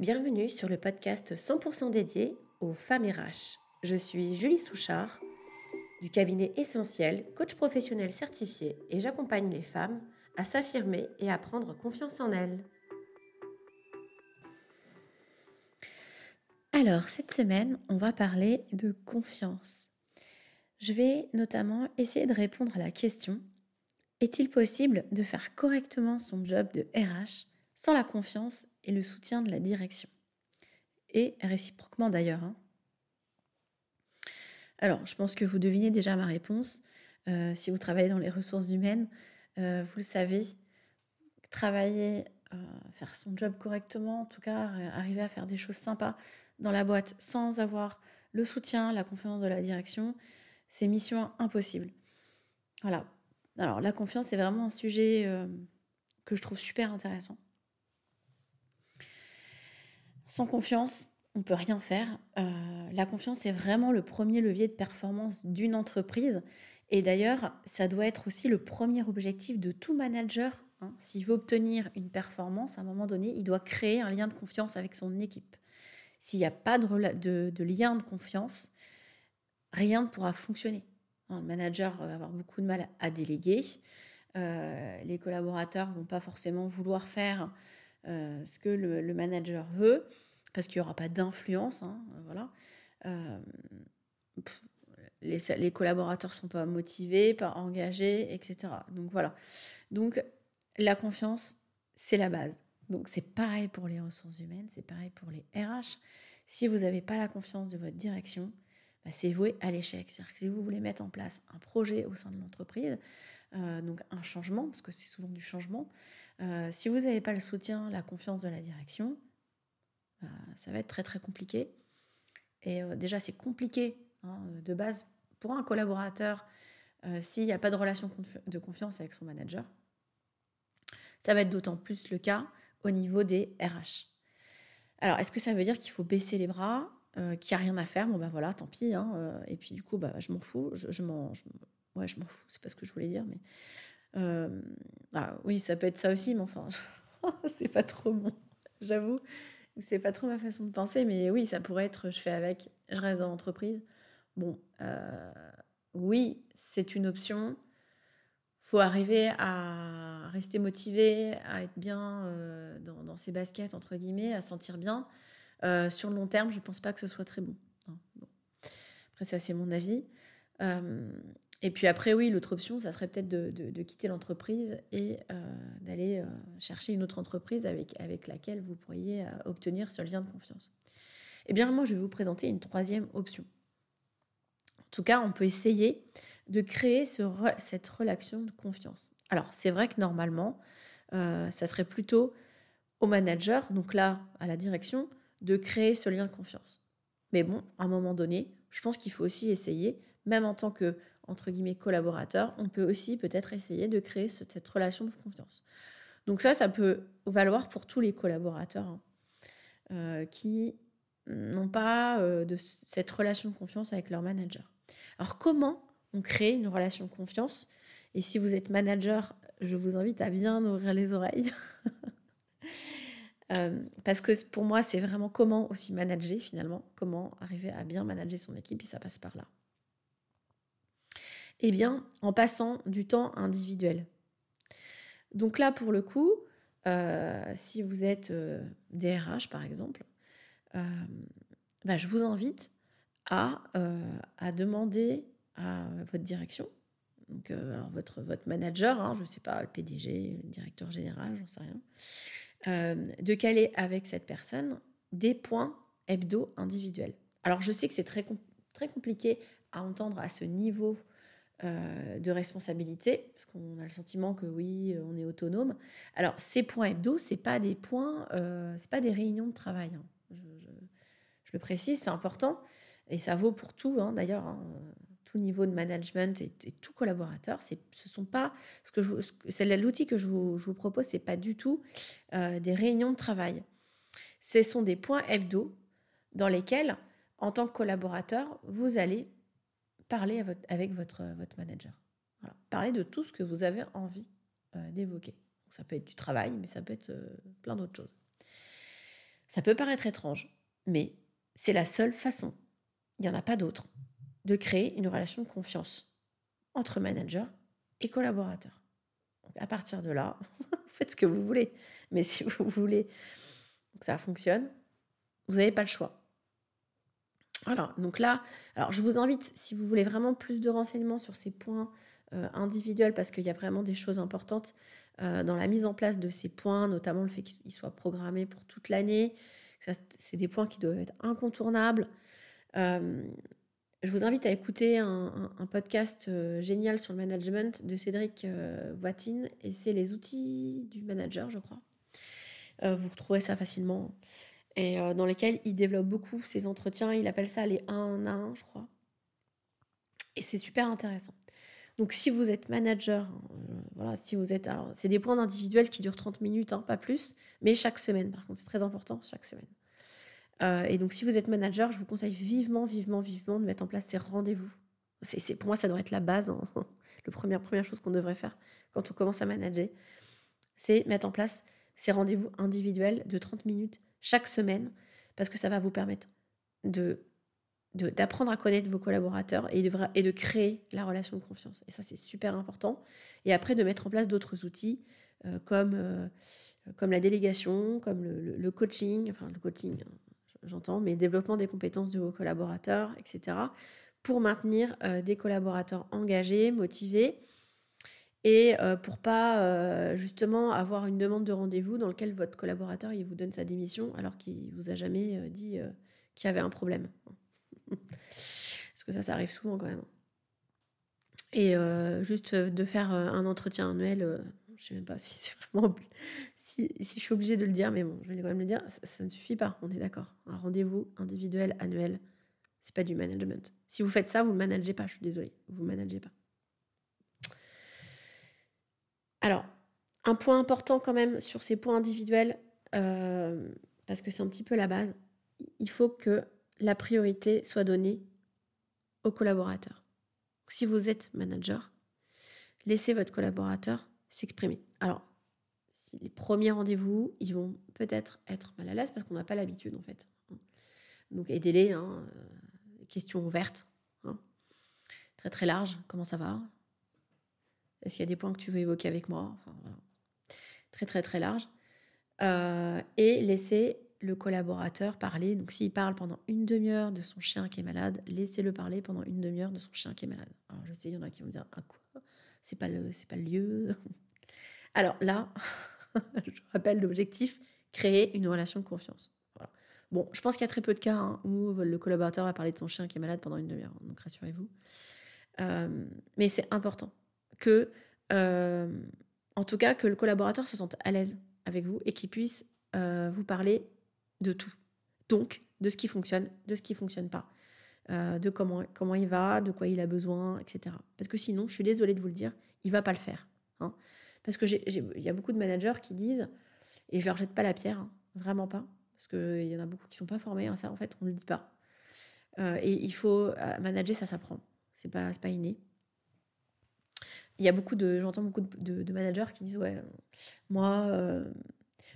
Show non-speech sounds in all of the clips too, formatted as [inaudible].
Bienvenue sur le podcast 100% dédié aux femmes RH. Je suis Julie Souchard du cabinet Essentiel, coach professionnel certifié et j'accompagne les femmes à s'affirmer et à prendre confiance en elles. Alors, cette semaine, on va parler de confiance. Je vais notamment essayer de répondre à la question est-il possible de faire correctement son job de RH sans la confiance et le soutien de la direction Et réciproquement d'ailleurs. Hein. Alors, je pense que vous devinez déjà ma réponse. Euh, si vous travaillez dans les ressources humaines, euh, vous le savez, travailler, euh, faire son job correctement, en tout cas, arriver à faire des choses sympas dans la boîte sans avoir le soutien, la confiance de la direction, c'est mission impossible. Voilà, alors la confiance, c'est vraiment un sujet que je trouve super intéressant. Sans confiance, on ne peut rien faire. Euh, la confiance est vraiment le premier levier de performance d'une entreprise. Et d'ailleurs, ça doit être aussi le premier objectif de tout manager. Hein. S'il veut obtenir une performance, à un moment donné, il doit créer un lien de confiance avec son équipe. S'il n'y a pas de lien de confiance, rien ne pourra fonctionner. Le manager va avoir beaucoup de mal à déléguer. Euh, les collaborateurs vont pas forcément vouloir faire euh, ce que le, manager veut parce qu'il n'y aura pas d'influence. Hein, voilà. Euh, les, les, collaborateurs sont pas motivés, pas engagés, etc. Donc voilà. Donc la confiance, c'est la base. Donc c'est pareil pour les ressources humaines, c'est pareil pour les RH. Si vous n'avez pas la confiance de votre direction, bah, c'est voué à l'échec. C'est-à-dire que si vous voulez mettre en place un projet au sein de l'entreprise, euh, donc un changement, parce que c'est souvent du changement, euh, si vous n'avez pas le soutien, la confiance de la direction, bah, ça va être très très compliqué. Et euh, déjà, c'est compliqué hein, de base pour un collaborateur s'il n'y a pas de relation de confiance avec son manager. Ça va être d'autant plus le cas au niveau des RH. Alors, est-ce que ça veut dire qu'il faut baisser les bras euh, qui a rien à faire, bon ben voilà, tant pis. Hein, euh, et puis du coup, bah, je m'en fous. Je, m'en, ouais, je m'en fous. C'est pas ce que je voulais dire, mais euh, ah, oui, ça peut être ça aussi, mais enfin, [laughs] c'est pas trop bon. J'avoue, c'est pas trop ma façon de penser, mais oui, ça pourrait être. Je fais avec, je reste dans l'entreprise. Bon, oui, c'est une option. Faut arriver à rester motivé, à être bien dans, dans, ses baskets entre guillemets, à sentir bien. Euh, sur le long terme, je pense pas que ce soit très bon. Après, ça, c'est mon avis. Euh, et puis après, oui, l'autre option, ça serait peut-être de, quitter l'entreprise et euh, d'aller chercher une autre entreprise avec, avec laquelle vous pourriez obtenir ce lien de confiance. Eh bien, moi, je vais vous présenter une troisième option. En tout cas, on peut essayer de créer cette relation de confiance. Alors, c'est vrai que normalement, ça serait plutôt au manager, donc là, à la direction, de créer ce lien de confiance. Mais bon, à un moment donné, je pense qu'il faut aussi essayer, même en tant que entre guillemets collaborateur, on peut aussi peut-être essayer de créer cette relation de confiance. Donc ça, ça peut valoir pour tous les collaborateurs hein, euh, qui n'ont pas euh, cette relation de confiance avec leur manager. Alors comment on crée une relation de confiance? Et si vous êtes manager, je vous invite à bien ouvrir les oreilles. [laughs] Euh, parce que pour moi, c'est vraiment comment aussi manager finalement, comment arriver à bien manager son équipe et ça passe par là. Eh bien, en passant du temps individuel. Donc là, pour le coup, euh, si vous êtes DRH euh, par exemple, bah, je vous invite à, demander à votre direction, donc votre, votre manager, hein, je ne sais pas, le PDG, le directeur général, j'en sais rien, euh, de caler avec cette personne des points hebdo individuels. Alors je sais que c'est très compliqué à entendre à ce niveau euh, de responsabilité, parce qu'on a le sentiment que oui, on est autonome. Alors ces points hebdo, c'est pas des points, euh, c'est pas des réunions de travail. Hein. Je, le précise, c'est important et ça vaut pour tout. Hein, d'ailleurs, hein niveau de management et, tout collaborateur. C'est, ce sont pas ce que l'outil que je vous, je vous propose, c'est pas du tout euh, des réunions de travail. Ce sont des points hebdo dans lesquels, en tant que collaborateur, vous allez parler avec votre, votre manager. Parler de tout ce que vous avez envie euh, d'évoquer. ça peut être du travail, mais ça peut être euh, plein d'autres choses. Ça peut paraître étrange, mais c'est la seule façon, il n'y en a pas d'autre, de créer une relation de confiance entre manager et collaborateur. à partir de là, [laughs] faites ce que vous voulez. Mais si vous voulez que ça fonctionne, vous n'avez pas le choix. Alors, donc là, alors je vous invite, si vous voulez vraiment plus de renseignements sur ces points euh, individuels, parce qu'il y a vraiment des choses importantes euh, dans la mise en place de ces points, notamment le fait qu'ils soient programmés pour toute l'année. C'est des points qui doivent être incontournables. Euh, je vous invite à écouter un, podcast génial sur le management de Cédric Watine, et c'est les outils du manager, je crois. vous retrouvez ça facilement et euh, dans lesquels il développe beaucoup ses entretiens. Il appelle ça les 1 à 1, je crois. Et c'est super intéressant. Donc si vous êtes manager, euh, voilà, si vous êtes, alors c'est des points individuels qui durent 30 minutes, hein, pas plus, mais chaque semaine. Par contre, c'est très important chaque semaine. Euh, et donc si vous êtes manager, je vous conseille vivement, vivement, vivement de mettre en place ces rendez-vous. C'est, pour moi, ça doit être la base, hein. [laughs] la première, première chose qu'on devrait faire quand on commence à manager, c'est mettre en place ces rendez-vous individuels de 30 minutes chaque semaine, parce que ça va vous permettre de d'apprendre à connaître vos collaborateurs et de, de créer la relation de confiance. Et ça, c'est super important. Et après, de mettre en place d'autres outils euh, comme, euh, comme la délégation, comme le, coaching, enfin le coaching, hein, j'entends, mais développement des compétences de vos collaborateurs, etc., pour maintenir euh, des collaborateurs engagés, motivés et euh, pour pas euh, justement avoir une demande de rendez-vous dans lequel votre collaborateur il vous donne sa démission alors qu'il vous a jamais euh, dit qu'il y avait un problème. [laughs] Parce que ça, ça arrive souvent quand même. Et juste de faire un entretien annuel, je sais même pas [laughs] si c'est vraiment si, si, je suis obligée de le dire, mais bon, je vais quand même le dire, ça, ne suffit pas. On est d'accord. Un rendez-vous individuel annuel, c'est pas du management. Si vous faites ça, vous ne managez pas. Je suis désolée, vous ne managez pas. Alors, un point important quand même sur ces points individuels, euh, parce que c'est un petit peu la base, il faut que la priorité soit donnée aux collaborateurs. Si vous êtes manager, laissez votre collaborateur s'exprimer. Alors, les premiers rendez-vous, ils vont peut-être être mal à l'aise parce qu'on n'a pas l'habitude en fait. Donc aidez-les, hein, euh, questions ouvertes, hein. très très larges, comment ça va? Est-ce qu'il y a des points que tu veux évoquer avec moi? Très, très, très large. Euh, et laisser le collaborateur parler. Donc, s'il parle pendant une demi-heure de son chien qui est malade, laissez-le parler pendant une demi-heure de son chien qui est malade. Alors, je sais, il y en a qui vont dire Ah, quoi? C'est pas, le, pas le lieu. [laughs] Alors là, [laughs] je rappelle l'objectif créer une relation de confiance. Bon, je pense qu'il y a très peu de cas hein, où le collaborateur va parler de son chien qui est malade pendant une demi-heure. Donc, rassurez-vous. Euh, mais c'est important que, euh, en tout cas, que le collaborateur se sente à l'aise avec vous et qu'il puisse euh, vous parler de tout. Donc, de ce qui fonctionne, de ce qui fonctionne pas, euh, de comment, comment il va, de quoi il a besoin, etc. Parce que sinon, je suis désolée de vous le dire, il va pas le faire. Hein. Parce que il y a beaucoup de managers qui disent, et je leur jette pas la pierre, hein, vraiment pas, parce qu'il y en a beaucoup qui sont pas formés, ça en fait on ne le dit pas. et il faut manager, ça s'apprend, c'est pas, pas inné il y a beaucoup de, j'entends beaucoup de, managers qui disent ouais, moi, euh,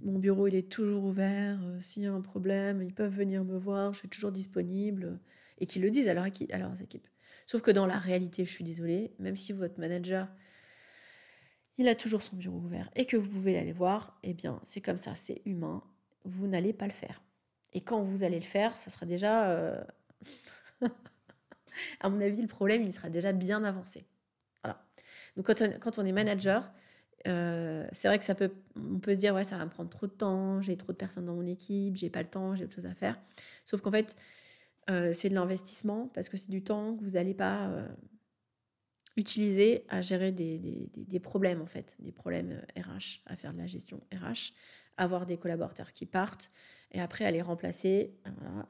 mon bureau il est toujours ouvert. Euh, s'il y a un problème, ils peuvent venir me voir. Je suis toujours disponible et qui le disent à leur, équipe, à leurs équipes. Sauf que dans la réalité, je suis désolée, même si votre manager il a toujours son bureau ouvert et que vous pouvez l'aller voir, eh bien c'est comme ça, c'est humain. Vous n'allez pas le faire. Et quand vous allez le faire, ça sera déjà, euh, [laughs] à mon avis, le problème il sera déjà bien avancé. Donc quand on, est manager, euh, c'est vrai que ça peut, on peut se dire ouais ça va me prendre trop de temps, j'ai trop de personnes dans mon équipe, j'ai pas le temps, j'ai autre chose à faire. Sauf qu'en fait euh, c'est de l'investissement parce que c'est du temps que vous n'allez pas euh, utiliser à gérer des, des, des, problèmes en fait, des problèmes RH, à faire de la gestion RH, avoir des collaborateurs qui partent et après à les remplacer,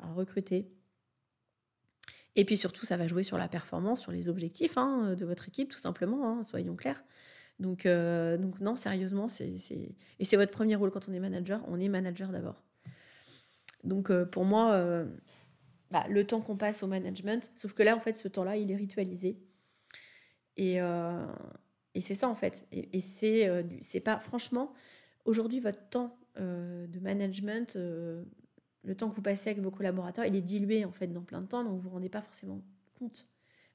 à recruter. Et puis surtout, ça va jouer sur la performance, sur les objectifs hein, de votre équipe, tout simplement, hein, soyons clairs. Donc, euh, donc non, sérieusement, c'est, et c'est votre premier rôle quand on est manager. On est manager d'abord. Donc euh, pour moi, euh, bah, le temps qu'on passe au management, sauf que là, en fait, ce temps-là, il est ritualisé. Et, et c'est ça, en fait. Et, et c'est, c'est pas, franchement, aujourd'hui, votre temps de management, le temps que vous passez avec vos collaborateurs, il est dilué en fait dans plein de temps, donc vous vous rendez pas forcément compte.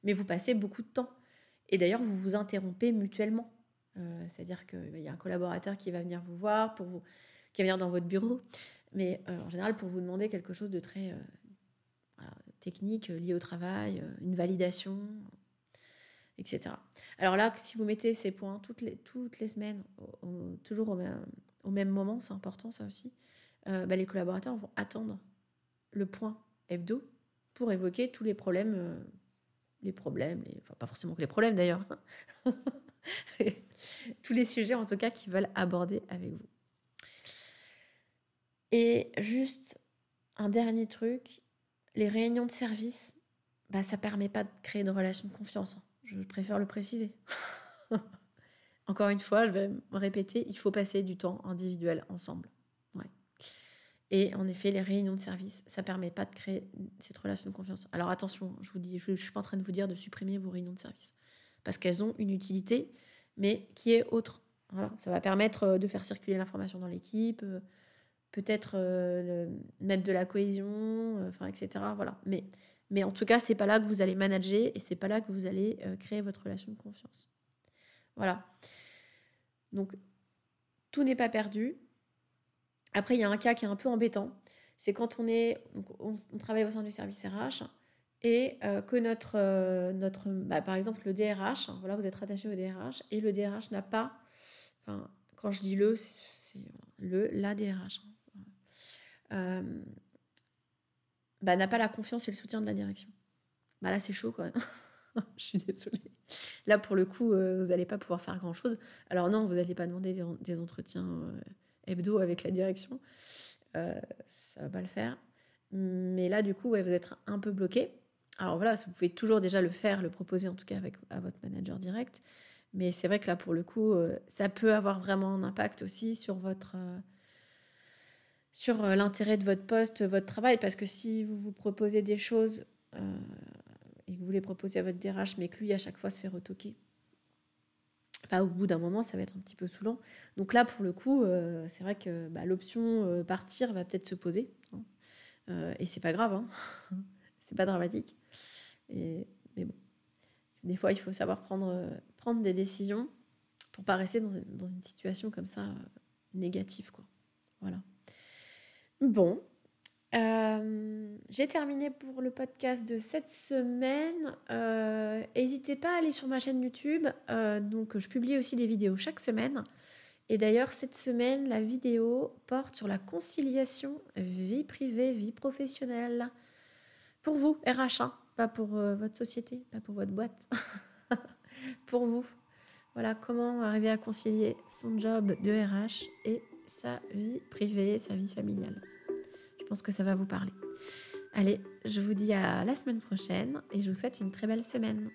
Mais vous passez beaucoup de temps. Et d'ailleurs, vous vous interrompez mutuellement. Euh, c'est-à-dire qu'il bah, y a un collaborateur qui va venir vous voir, pour vous, qui va venir dans votre bureau, mais euh, en général pour vous demander quelque chose de très euh, technique, lié au travail, une validation, etc. Alors là, si vous mettez ces points toutes les, semaines, toujours au même moment, c'est important ça aussi, bah, les collaborateurs vont attendre le point hebdo pour évoquer tous les problèmes, les problèmes, pas forcément que les problèmes d'ailleurs, [laughs] tous les sujets en tout cas qu'ils veulent aborder avec vous. Et juste un dernier truc, les réunions de service, bah, ça permet pas de créer de relations de confiance. Hein. Je préfère le préciser. [laughs] Encore une fois, je vais me répéter, il faut passer du temps individuel ensemble. Et en effet, les réunions de service, ça permet pas de créer cette relation de confiance. Alors attention, je vous dis, je, ne suis pas en train de vous dire de supprimer vos réunions de service parce qu'elles ont une utilité, mais qui est autre. Voilà, ça va permettre euh, de faire circuler l'information dans l'équipe, euh, peut-être euh, mettre de la cohésion, etc. Voilà. Mais, mais en tout cas, c'est pas là que vous allez manager et c'est pas là que vous allez créer votre relation de confiance. Voilà. Donc, tout n'est pas perdu. Après, il y a un cas qui est un peu embêtant. C'est quand on est, on travaille au sein du service RH et euh, que notre, euh, notre bah, par exemple le DRH, voilà, vous êtes rattaché au DRH et le DRH n'a pas, enfin, quand je dis le, c'est le, la DRH, hein, euh, bah, n'a pas la confiance et le soutien de la direction. Bah là, c'est chaud quand même. [laughs] je suis désolée. Là, pour le coup, vous n'allez pas pouvoir faire grand-chose. Alors non, vous n'allez pas demander des entretiens hebdo avec la direction. ça va pas le faire. Mais là, du coup, vous êtes un peu bloqué. Alors voilà, vous pouvez toujours déjà le faire, le proposer en tout cas avec, à votre manager direct. Mais c'est vrai que là, pour le coup, euh, ça peut avoir vraiment un impact aussi sur votre... Euh, sur euh, l'intérêt de votre poste, votre travail, parce que si vous vous proposez des choses et que vous les proposez à votre DRH, mais que lui, à chaque fois, se fait retoquer, bah, au bout d'un moment, ça va être un petit peu saoulant. Donc là, pour le coup, c'est vrai que bah, l'option partir va peut-être se poser. Hein. et c'est pas grave, hein. [laughs] c'est pas dramatique. Et, mais bon, des fois, il faut savoir prendre, des décisions pour pas rester dans, dans une situation comme ça euh, négative, quoi. Voilà. Bon, euh, j'ai terminé pour le podcast de cette semaine. Euh, n'hésitez pas à aller sur ma chaîne YouTube. donc, je publie aussi des vidéos chaque semaine. Et d'ailleurs, cette semaine, la vidéo porte sur la conciliation vie privée, vie professionnelle. Pour vous, RH1, pas pour euh, votre société, pas pour votre boîte. [laughs] pour vous. Voilà comment arriver à concilier son job de RH et sa vie privée, sa vie familiale. Je pense que ça va vous parler. Allez, je vous dis à la semaine prochaine et je vous souhaite une très belle semaine.